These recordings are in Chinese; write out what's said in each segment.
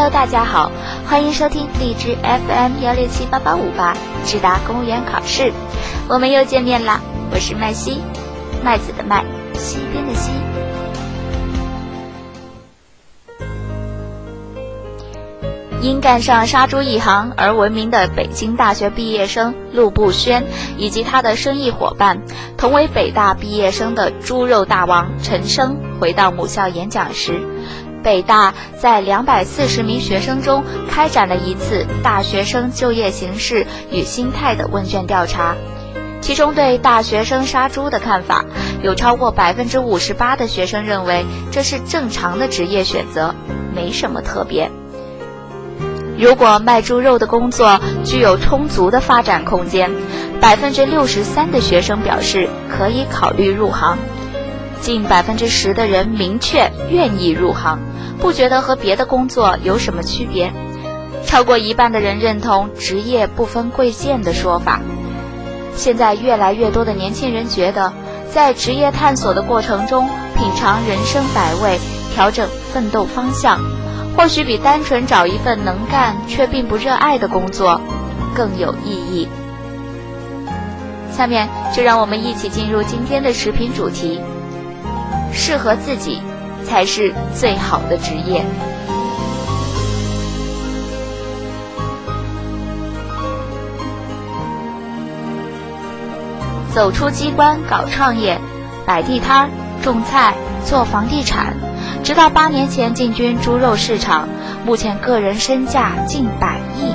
Hello，大家好，欢迎收听荔枝 FM 幺六七八八五八智达公务员考试，我们又见面啦！我是麦西，麦子的麦，西边的西。因干上杀猪一行而闻名的北京大学毕业生陆步轩，以及他的生意伙伴，同为北大毕业生的猪肉大王陈升，回到母校演讲时，北大在两百四十名学生中开展了一次大学生就业形势与心态的问卷调查，其中对大学生杀猪的看法，有超过百分之五十八的学生认为这是正常的职业选择，没什么特别。如果卖猪肉的工作具有充足的发展空间，百分之六十三的学生表示可以考虑入行，近百分之十的人明确愿意入行，不觉得和别的工作有什么区别，超过一半的人认同职业不分贵贱的说法。现在越来越多的年轻人觉得，在职业探索的过程中，品尝人生百味，调整奋斗方向。或许比单纯找一份能干却并不热爱的工作更有意义。下面就让我们一起进入今天的视频主题：适合自己才是最好的职业。走出机关搞创业，摆地摊、种菜、做房地产。直到八年前进军猪肉市场，目前个人身价近百亿。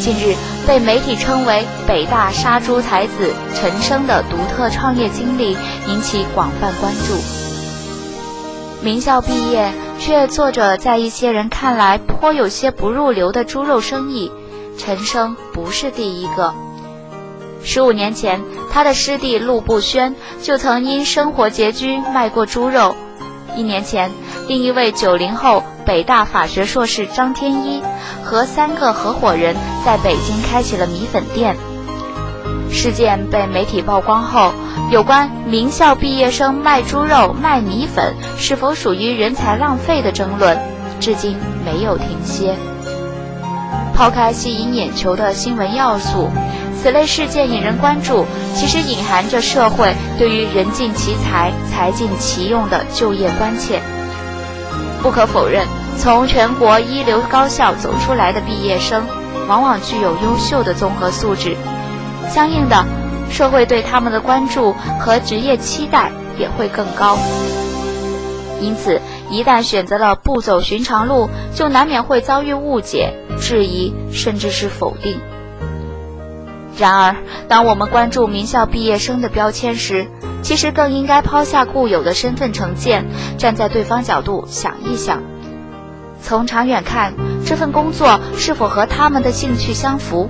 近日被媒体称为“北大杀猪才子”陈升的独特创业经历引起广泛关注。名校毕业却做着在一些人看来颇有些不入流的猪肉生意，陈升不是第一个。十五年前，他的师弟陆步轩就曾因生活拮据卖过猪肉。一年前，另一位九零后北大法学硕士张天一和三个合伙人在北京开起了米粉店。事件被媒体曝光后，有关名校毕业生卖猪肉、卖米粉是否属于人才浪费的争论，至今没有停歇。抛开吸引眼球的新闻要素。此类事件引人关注，其实隐含着社会对于“人尽其才，才尽其用”的就业关切。不可否认，从全国一流高校走出来的毕业生，往往具有优秀的综合素质，相应的，社会对他们的关注和职业期待也会更高。因此，一旦选择了不走寻常路，就难免会遭遇误解、质疑，甚至是否定。然而，当我们关注名校毕业生的标签时，其实更应该抛下固有的身份成见，站在对方角度想一想。从长远看，这份工作是否和他们的兴趣相符？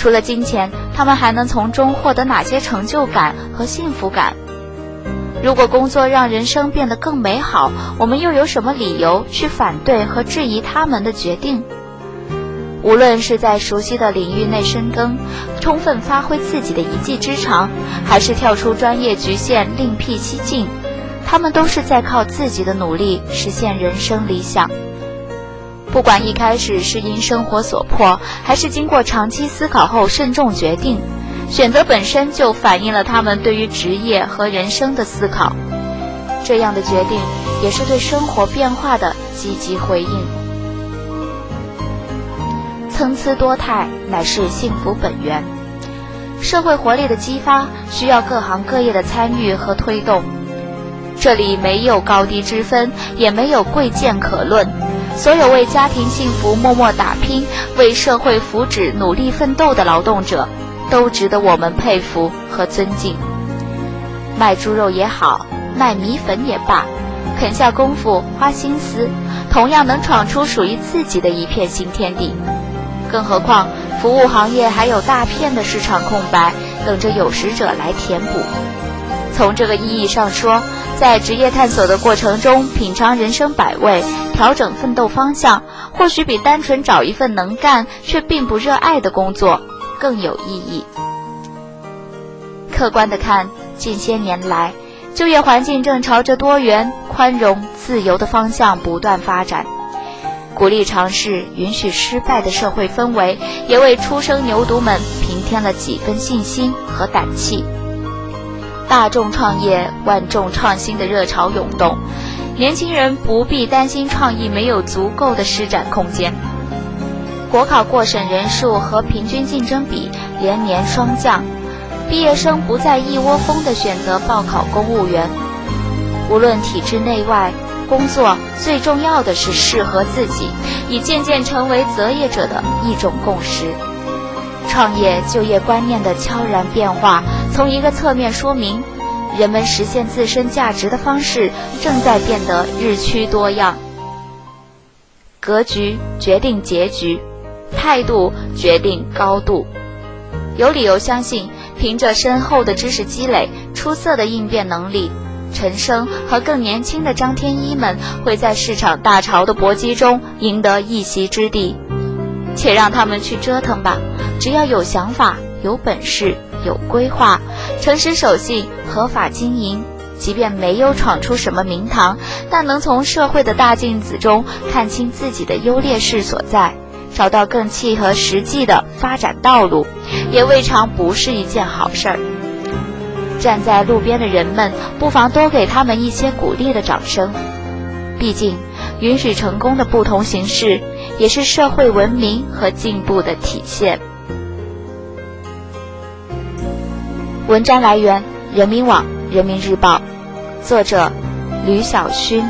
除了金钱，他们还能从中获得哪些成就感和幸福感？如果工作让人生变得更美好，我们又有什么理由去反对和质疑他们的决定？无论是在熟悉的领域内深耕，充分发挥自己的一技之长，还是跳出专业局限另辟蹊径，他们都是在靠自己的努力实现人生理想。不管一开始是因生活所迫，还是经过长期思考后慎重决定，选择本身就反映了他们对于职业和人生的思考。这样的决定，也是对生活变化的积极回应。参差多态乃是幸福本源，社会活力的激发需要各行各业的参与和推动。这里没有高低之分，也没有贵贱可论。所有为家庭幸福默默打拼、为社会福祉努力奋斗的劳动者，都值得我们佩服和尊敬。卖猪肉也好，卖米粉也罢，肯下功夫、花心思，同样能闯出属于自己的一片新天地。更何况，服务行业还有大片的市场空白，等着有识者来填补。从这个意义上说，在职业探索的过程中，品尝人生百味，调整奋斗方向，或许比单纯找一份能干却并不热爱的工作更有意义。客观的看，近些年来，就业环境正朝着多元、宽容、自由的方向不断发展。鼓励尝试，允许失败的社会氛围，也为初生牛犊们平添了几分信心和胆气。大众创业、万众创新的热潮涌动，年轻人不必担心创意没有足够的施展空间。国考过审人数和平均竞争比连年双降，毕业生不再一窝蜂地选择报考公务员。无论体制内外。工作最重要的是适合自己，已渐渐成为择业者的一种共识。创业就业观念的悄然变化，从一个侧面说明，人们实现自身价值的方式正在变得日趋多样。格局决定结局，态度决定高度。有理由相信，凭着深厚的知识积累、出色的应变能力。陈升和更年轻的张天一们会在市场大潮的搏击中赢得一席之地，且让他们去折腾吧。只要有想法、有本事、有规划、诚实守信、合法经营，即便没有闯出什么名堂，但能从社会的大镜子中看清自己的优劣势所在，找到更契合实际的发展道路，也未尝不是一件好事儿。站在路边的人们，不妨多给他们一些鼓励的掌声。毕竟，允许成功的不同形式，也是社会文明和进步的体现。文章来源：人民网、人民日报，作者：吕晓勋。